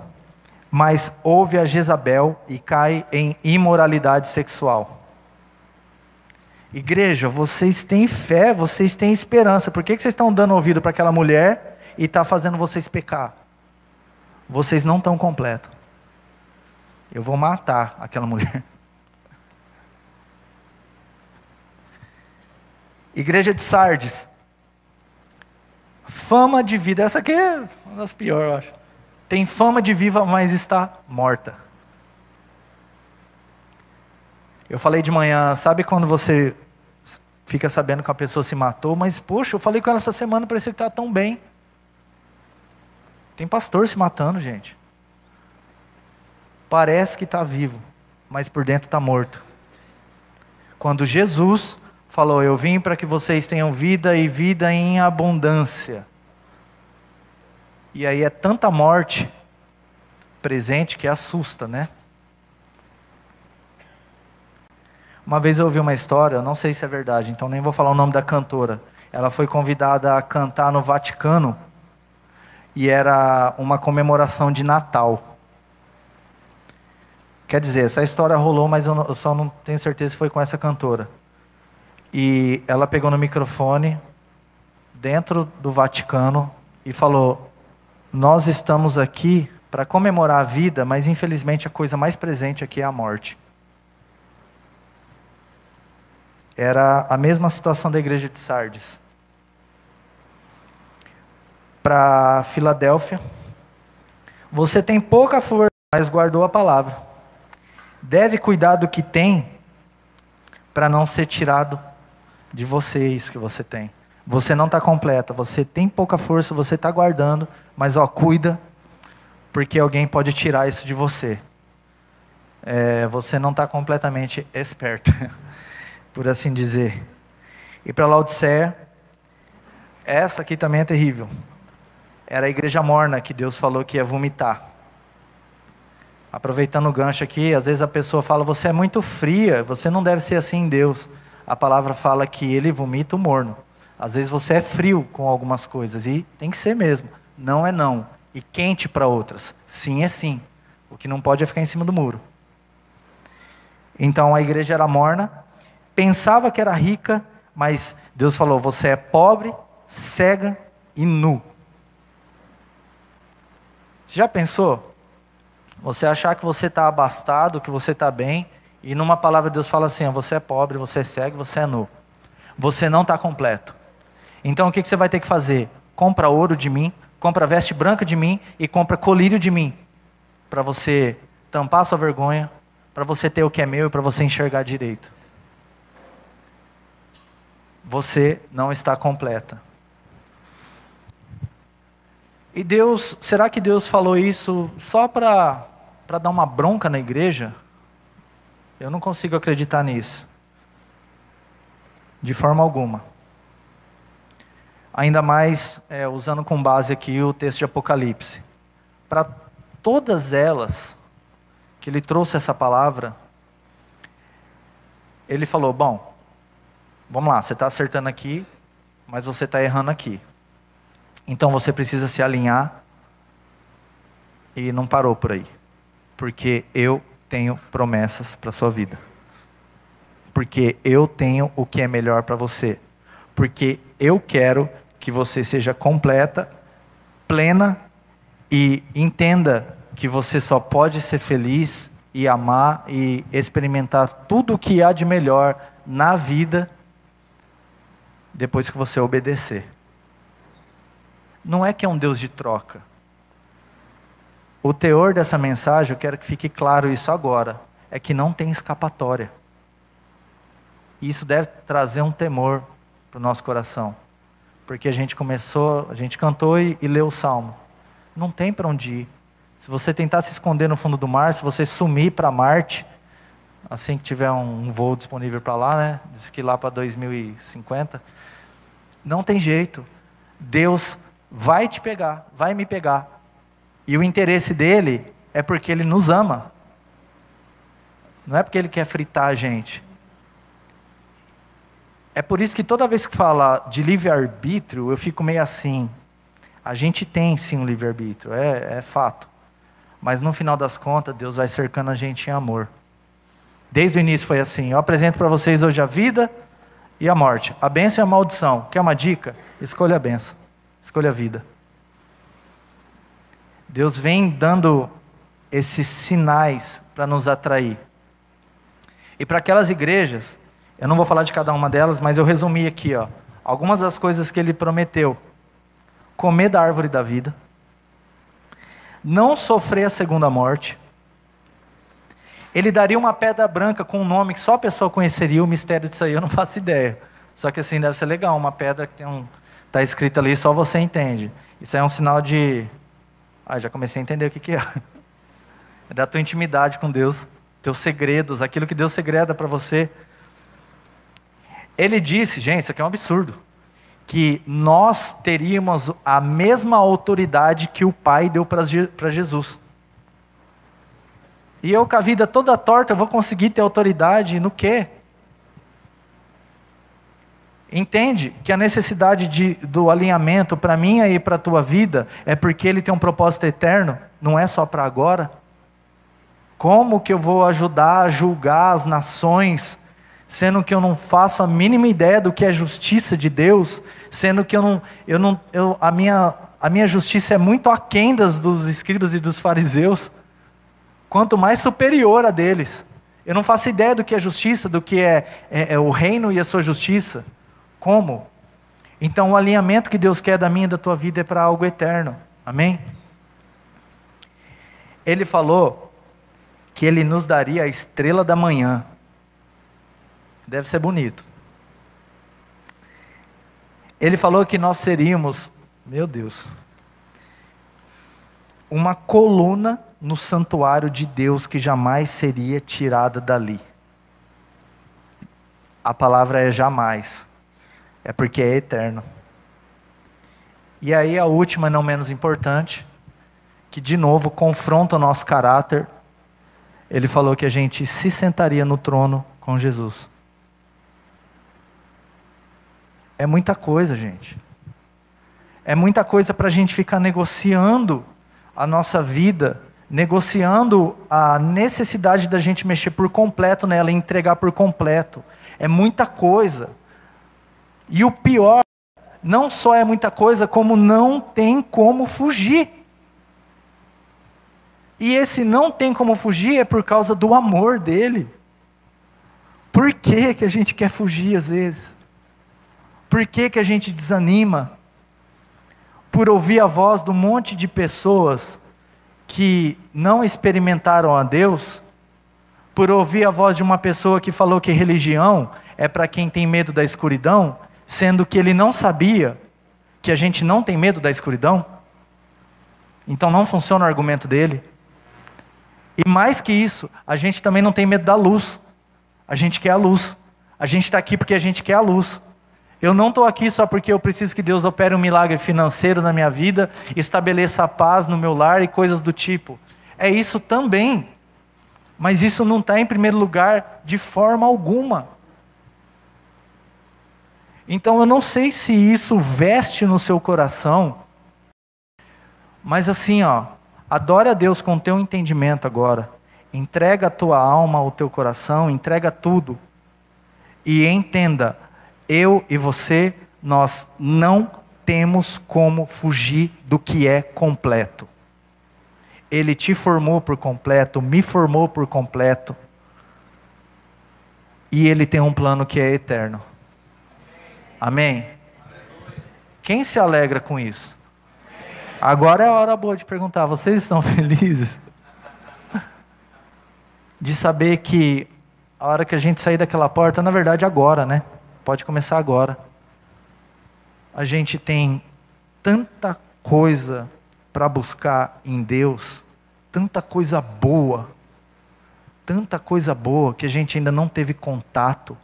mas ouve a Jezabel e cai em imoralidade sexual. Igreja, vocês têm fé, vocês têm esperança. Por que, que vocês estão dando ouvido para aquela mulher e está fazendo vocês pecar? Vocês não estão completos. Eu vou matar aquela mulher. Igreja de Sardes. Fama de vida. Essa aqui é uma das piores, eu acho. Tem fama de viva, mas está morta. Eu falei de manhã, sabe quando você fica sabendo que a pessoa se matou, mas poxa, eu falei com ela essa semana, parecia que estava tão bem. Tem pastor se matando, gente. Parece que está vivo, mas por dentro está morto. Quando Jesus falou: Eu vim para que vocês tenham vida e vida em abundância. E aí é tanta morte presente que assusta, né? Uma vez eu ouvi uma história, eu não sei se é verdade, então nem vou falar o nome da cantora. Ela foi convidada a cantar no Vaticano e era uma comemoração de Natal. Quer dizer, essa história rolou, mas eu, só não tenho certeza se foi com essa cantora. E ela pegou no microfone dentro do Vaticano e falou: Nós estamos aqui para comemorar a vida, mas infelizmente a coisa mais presente aqui é a morte. Era a mesma situação da igreja de Sardes. Para Filadélfia, você tem pouca força, mas guardou a palavra. Deve cuidar do que tem, para não ser tirado de vocês que você tem. Você não está completa, você tem pouca força, você está guardando, mas ó, cuida, porque alguém pode tirar isso de você. É, você não está completamente esperto. por assim dizer. E para Laodiceia, essa aqui também é terrível. Era a igreja morna que Deus falou que ia vomitar. Aproveitando o gancho aqui, às vezes a pessoa fala: Você é muito fria, você não deve ser assim em Deus. A palavra fala que ele vomita o morno. Às vezes você é frio com algumas coisas, e tem que ser mesmo. Não é não. E quente para outras. Sim é sim. O que não pode é ficar em cima do muro. Então a igreja era morna, pensava que era rica, mas Deus falou: você é pobre, cega e nu. Você já pensou? Você achar que você está abastado, que você está bem, e numa palavra Deus fala assim: você é pobre, você é cego, você é nu. Você não está completo. Então o que, que você vai ter que fazer? Compra ouro de mim, compra veste branca de mim e compra colírio de mim, para você tampar sua vergonha, para você ter o que é meu e para você enxergar direito você não está completa. E Deus, será que Deus falou isso só para dar uma bronca na igreja? Eu não consigo acreditar nisso. De forma alguma. Ainda mais é, usando com base aqui o texto de Apocalipse. Para todas elas que ele trouxe essa palavra, ele falou: bom, Vamos lá, você está acertando aqui, mas você está errando aqui. Então você precisa se alinhar e não parou por aí. Porque eu tenho promessas para a sua vida. Porque eu tenho o que é melhor para você. Porque eu quero que você seja completa, plena e entenda que você só pode ser feliz e amar e experimentar tudo o que há de melhor na vida depois que você obedecer. Não é que é um Deus de troca. O teor dessa mensagem, eu quero que fique claro isso agora, é que não tem escapatória. E isso deve trazer um temor para o nosso coração. Porque a gente começou, a gente cantou e, e leu o salmo. Não tem para onde ir. Se você tentar se esconder no fundo do mar, se você sumir para Marte, assim que tiver um voo disponível para lá, né? Diz que lá para 2050, não tem jeito. Deus vai te pegar, vai me pegar. E o interesse dele é porque ele nos ama. Não é porque ele quer fritar a gente. É por isso que toda vez que fala de livre-arbítrio, eu fico meio assim. A gente tem sim um livre-arbítrio, é, é fato. Mas no final das contas, Deus vai cercando a gente em amor. Desde o início foi assim. Eu apresento para vocês hoje a vida, e a morte. A bênção e a maldição. Quer uma dica? Escolha a bênção. Escolha a vida. Deus vem dando esses sinais para nos atrair. E para aquelas igrejas, eu não vou falar de cada uma delas, mas eu resumi aqui, ó, algumas das coisas que ele prometeu: comer da árvore da vida, não sofrer a segunda morte, ele daria uma pedra branca com um nome que só a pessoa conheceria, o mistério disso aí eu não faço ideia. Só que assim, deve ser legal, uma pedra que tem um. Está escrito ali, só você entende. Isso é um sinal de. Ah, já comecei a entender o que, que é. É da tua intimidade com Deus, teus segredos, aquilo que Deus segreda para você. Ele disse, gente, isso aqui é um absurdo, que nós teríamos a mesma autoridade que o Pai deu para Jesus. E eu com a vida toda torta, vou conseguir ter autoridade no quê? Entende que a necessidade de, do alinhamento para mim e para a tua vida é porque ele tem um propósito eterno, não é só para agora. Como que eu vou ajudar a julgar as nações, sendo que eu não faço a mínima ideia do que é justiça de Deus, sendo que eu não, eu não, eu, a, minha, a minha justiça é muito aquém das dos escribas e dos fariseus, quanto mais superior a deles. Eu não faço ideia do que é justiça, do que é, é, é o reino e a sua justiça. Como? Então, o alinhamento que Deus quer da minha e da tua vida é para algo eterno. Amém? Ele falou que ele nos daria a estrela da manhã. Deve ser bonito. Ele falou que nós seríamos, meu Deus, uma coluna no santuário de Deus que jamais seria tirada dali. A palavra é jamais é porque é eterno. E aí a última, não menos importante, que de novo confronta o nosso caráter. Ele falou que a gente se sentaria no trono com Jesus. É muita coisa, gente. É muita coisa para a gente ficar negociando a nossa vida, negociando a necessidade da gente mexer por completo nela, entregar por completo. É muita coisa. E o pior, não só é muita coisa, como não tem como fugir. E esse não tem como fugir é por causa do amor dele. Por que, que a gente quer fugir às vezes? Por que, que a gente desanima? Por ouvir a voz de um monte de pessoas que não experimentaram a Deus? Por ouvir a voz de uma pessoa que falou que religião é para quem tem medo da escuridão? Sendo que ele não sabia que a gente não tem medo da escuridão? Então não funciona o argumento dele. E mais que isso, a gente também não tem medo da luz. A gente quer a luz. A gente está aqui porque a gente quer a luz. Eu não estou aqui só porque eu preciso que Deus opere um milagre financeiro na minha vida, estabeleça a paz no meu lar e coisas do tipo. É isso também. Mas isso não está em primeiro lugar de forma alguma. Então eu não sei se isso veste no seu coração, mas assim, ó, adore a Deus com o teu entendimento agora. Entrega a tua alma, o teu coração, entrega tudo. E entenda, eu e você, nós não temos como fugir do que é completo. Ele te formou por completo, me formou por completo. E ele tem um plano que é eterno. Amém? Quem se alegra com isso? Agora é a hora boa de perguntar: vocês estão felizes? De saber que a hora que a gente sair daquela porta, na verdade agora, né? Pode começar agora. A gente tem tanta coisa para buscar em Deus, tanta coisa boa, tanta coisa boa que a gente ainda não teve contato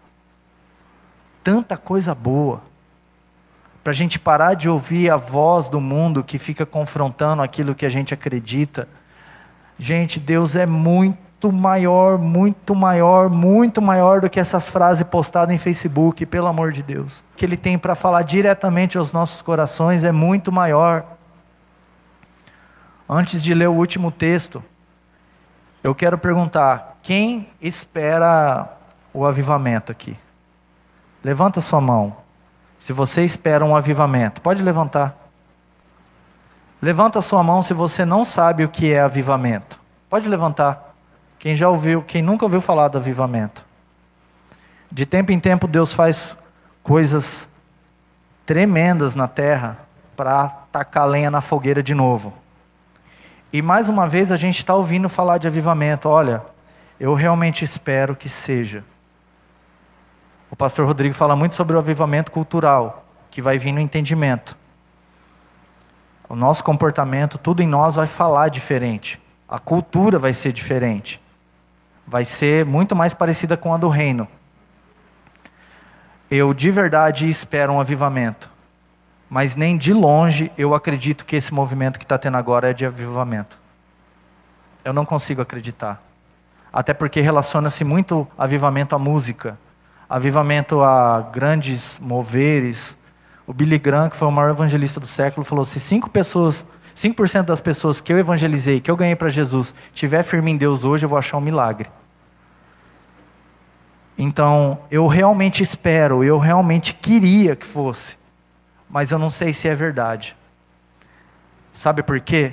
tanta coisa boa. Para a gente parar de ouvir a voz do mundo que fica confrontando aquilo que a gente acredita. Gente, Deus é muito maior, muito maior, muito maior do que essas frases postadas em Facebook, pelo amor de Deus. O que Ele tem para falar diretamente aos nossos corações é muito maior. Antes de ler o último texto, eu quero perguntar: quem espera o avivamento aqui? Levanta sua mão. Se você espera um avivamento, pode levantar. Levanta sua mão se você não sabe o que é avivamento. Pode levantar. Quem já ouviu, quem nunca ouviu falar do avivamento. De tempo em tempo Deus faz coisas tremendas na terra para tacar lenha na fogueira de novo. E mais uma vez a gente está ouvindo falar de avivamento. Olha, eu realmente espero que seja. O pastor Rodrigo fala muito sobre o avivamento cultural, que vai vir no entendimento. O nosso comportamento, tudo em nós vai falar diferente. A cultura vai ser diferente. Vai ser muito mais parecida com a do reino. Eu de verdade espero um avivamento. Mas nem de longe eu acredito que esse movimento que está tendo agora é de avivamento. Eu não consigo acreditar. Até porque relaciona-se muito avivamento à música avivamento a grandes moveres. O Billy Graham, que foi o maior evangelista do século, falou: se 5 pessoas, 5% das pessoas que eu evangelizei, que eu ganhei para Jesus, tiver firme em Deus hoje, eu vou achar um milagre. Então, eu realmente espero, eu realmente queria que fosse, mas eu não sei se é verdade. Sabe por quê?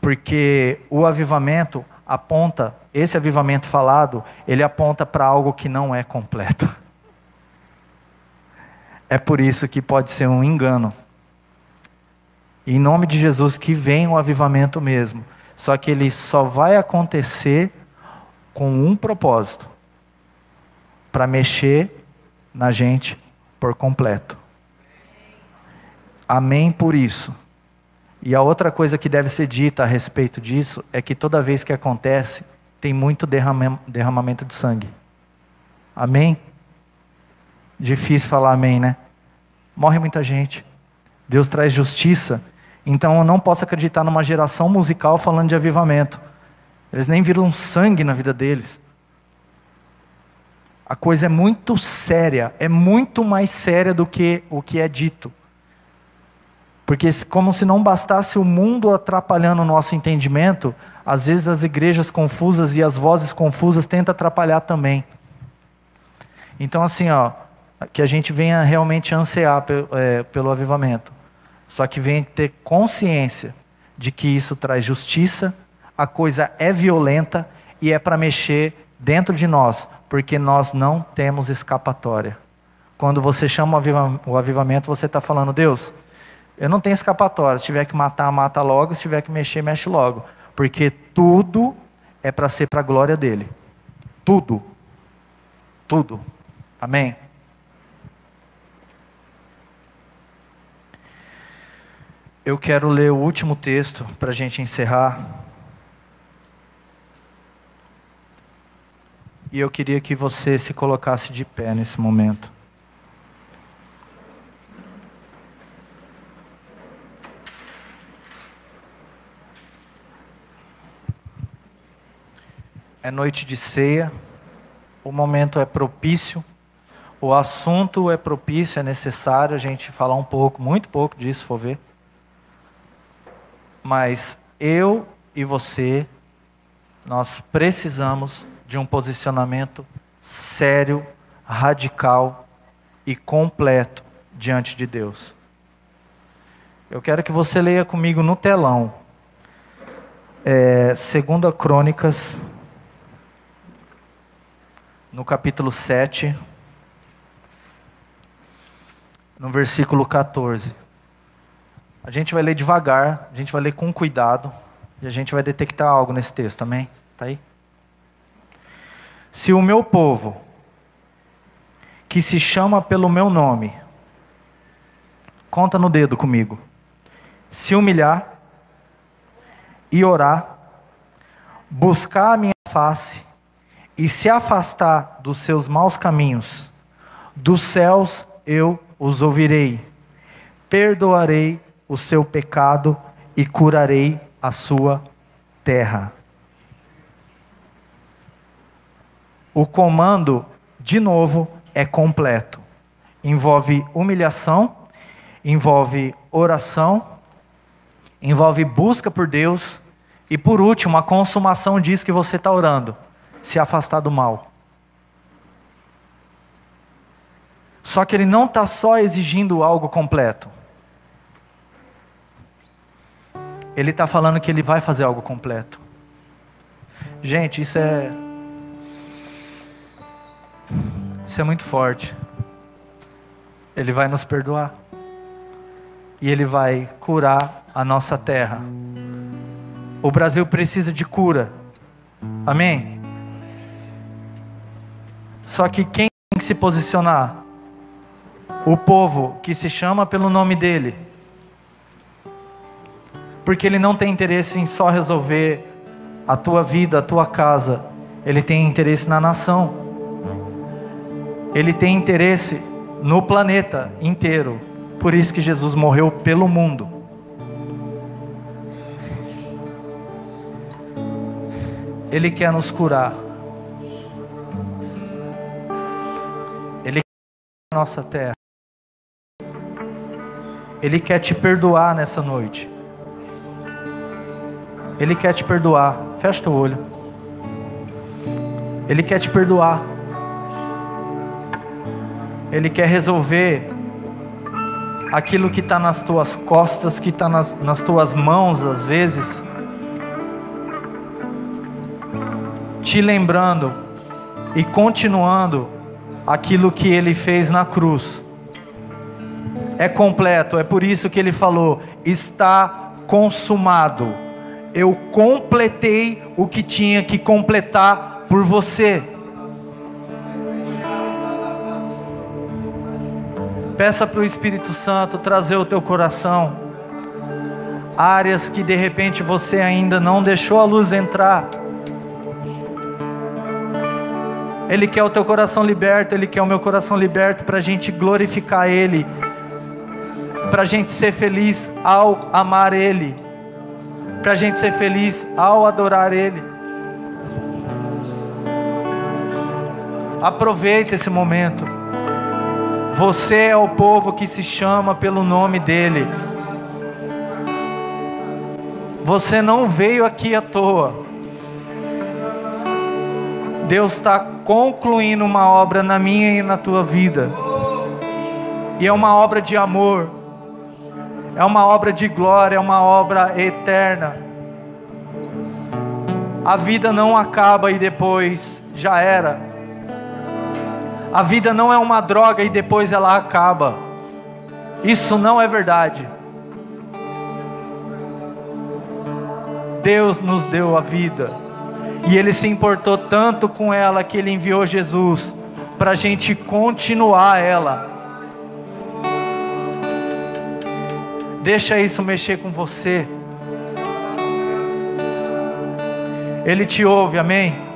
Porque o avivamento aponta, esse avivamento falado, ele aponta para algo que não é completo. É por isso que pode ser um engano. Em nome de Jesus, que venha o avivamento mesmo. Só que ele só vai acontecer com um propósito para mexer na gente por completo. Amém por isso. E a outra coisa que deve ser dita a respeito disso é que toda vez que acontece, tem muito derramamento de sangue. Amém? Difícil falar amém, né? Morre muita gente. Deus traz justiça. Então eu não posso acreditar numa geração musical falando de avivamento. Eles nem viram sangue na vida deles. A coisa é muito séria, é muito mais séria do que o que é dito. Porque, como se não bastasse o mundo atrapalhando o nosso entendimento, às vezes as igrejas confusas e as vozes confusas tentam atrapalhar também. Então, assim, ó, que a gente venha realmente ansiar é, pelo avivamento. Só que venha ter consciência de que isso traz justiça, a coisa é violenta e é para mexer dentro de nós, porque nós não temos escapatória. Quando você chama o avivamento, você está falando, Deus, eu não tenho escapatória. Se tiver que matar, mata logo. Se tiver que mexer, mexe logo. Porque tudo é para ser para a glória dele. Tudo. Tudo. Amém? Eu quero ler o último texto para a gente encerrar. E eu queria que você se colocasse de pé nesse momento. É noite de ceia, o momento é propício, o assunto é propício, é necessário a gente falar um pouco, muito pouco disso, for ver. Mas eu e você, nós precisamos de um posicionamento sério, radical e completo diante de Deus. Eu quero que você leia comigo no telão. É, segunda Crônicas no capítulo 7, no versículo 14. A gente vai ler devagar, a gente vai ler com cuidado, e a gente vai detectar algo nesse texto, amém? Tá aí? Se o meu povo, que se chama pelo meu nome, conta no dedo comigo, se humilhar e orar, buscar a minha face e se afastar dos seus maus caminhos, dos céus eu os ouvirei, perdoarei o seu pecado e curarei a sua terra. O comando, de novo, é completo. Envolve humilhação, envolve oração, envolve busca por Deus e, por último, a consumação disso que você está orando se afastar do mal. Só que ele não está só exigindo algo completo. Ele está falando que ele vai fazer algo completo. Gente, isso é. Isso é muito forte. Ele vai nos perdoar. E ele vai curar a nossa terra. O Brasil precisa de cura. Amém? Só que quem tem que se posicionar? O povo que se chama pelo nome dele. Porque ele não tem interesse em só resolver a tua vida, a tua casa. Ele tem interesse na nação. Ele tem interesse no planeta inteiro. Por isso que Jesus morreu pelo mundo. Ele quer nos curar. Nossa terra. Ele quer te perdoar nessa noite. Ele quer te perdoar. Fecha teu olho. Ele quer te perdoar. Ele quer resolver aquilo que está nas tuas costas, que está nas, nas tuas mãos às vezes. Te lembrando e continuando aquilo que ele fez na cruz. É completo, é por isso que ele falou: está consumado. Eu completei o que tinha que completar por você. Peça para o Espírito Santo trazer o teu coração. Áreas que de repente você ainda não deixou a luz entrar. Ele quer o teu coração liberto, Ele quer o meu coração liberto para a gente glorificar Ele, para a gente ser feliz ao amar Ele, para a gente ser feliz ao adorar Ele. Aproveita esse momento. Você é o povo que se chama pelo nome dEle. Você não veio aqui à toa. Deus está concluindo uma obra na minha e na tua vida. E é uma obra de amor, é uma obra de glória, é uma obra eterna. A vida não acaba e depois já era. A vida não é uma droga e depois ela acaba. Isso não é verdade. Deus nos deu a vida e ele se importou tanto com ela que ele enviou Jesus para a gente continuar ela. Deixa isso mexer com você. Ele te ouve, amém?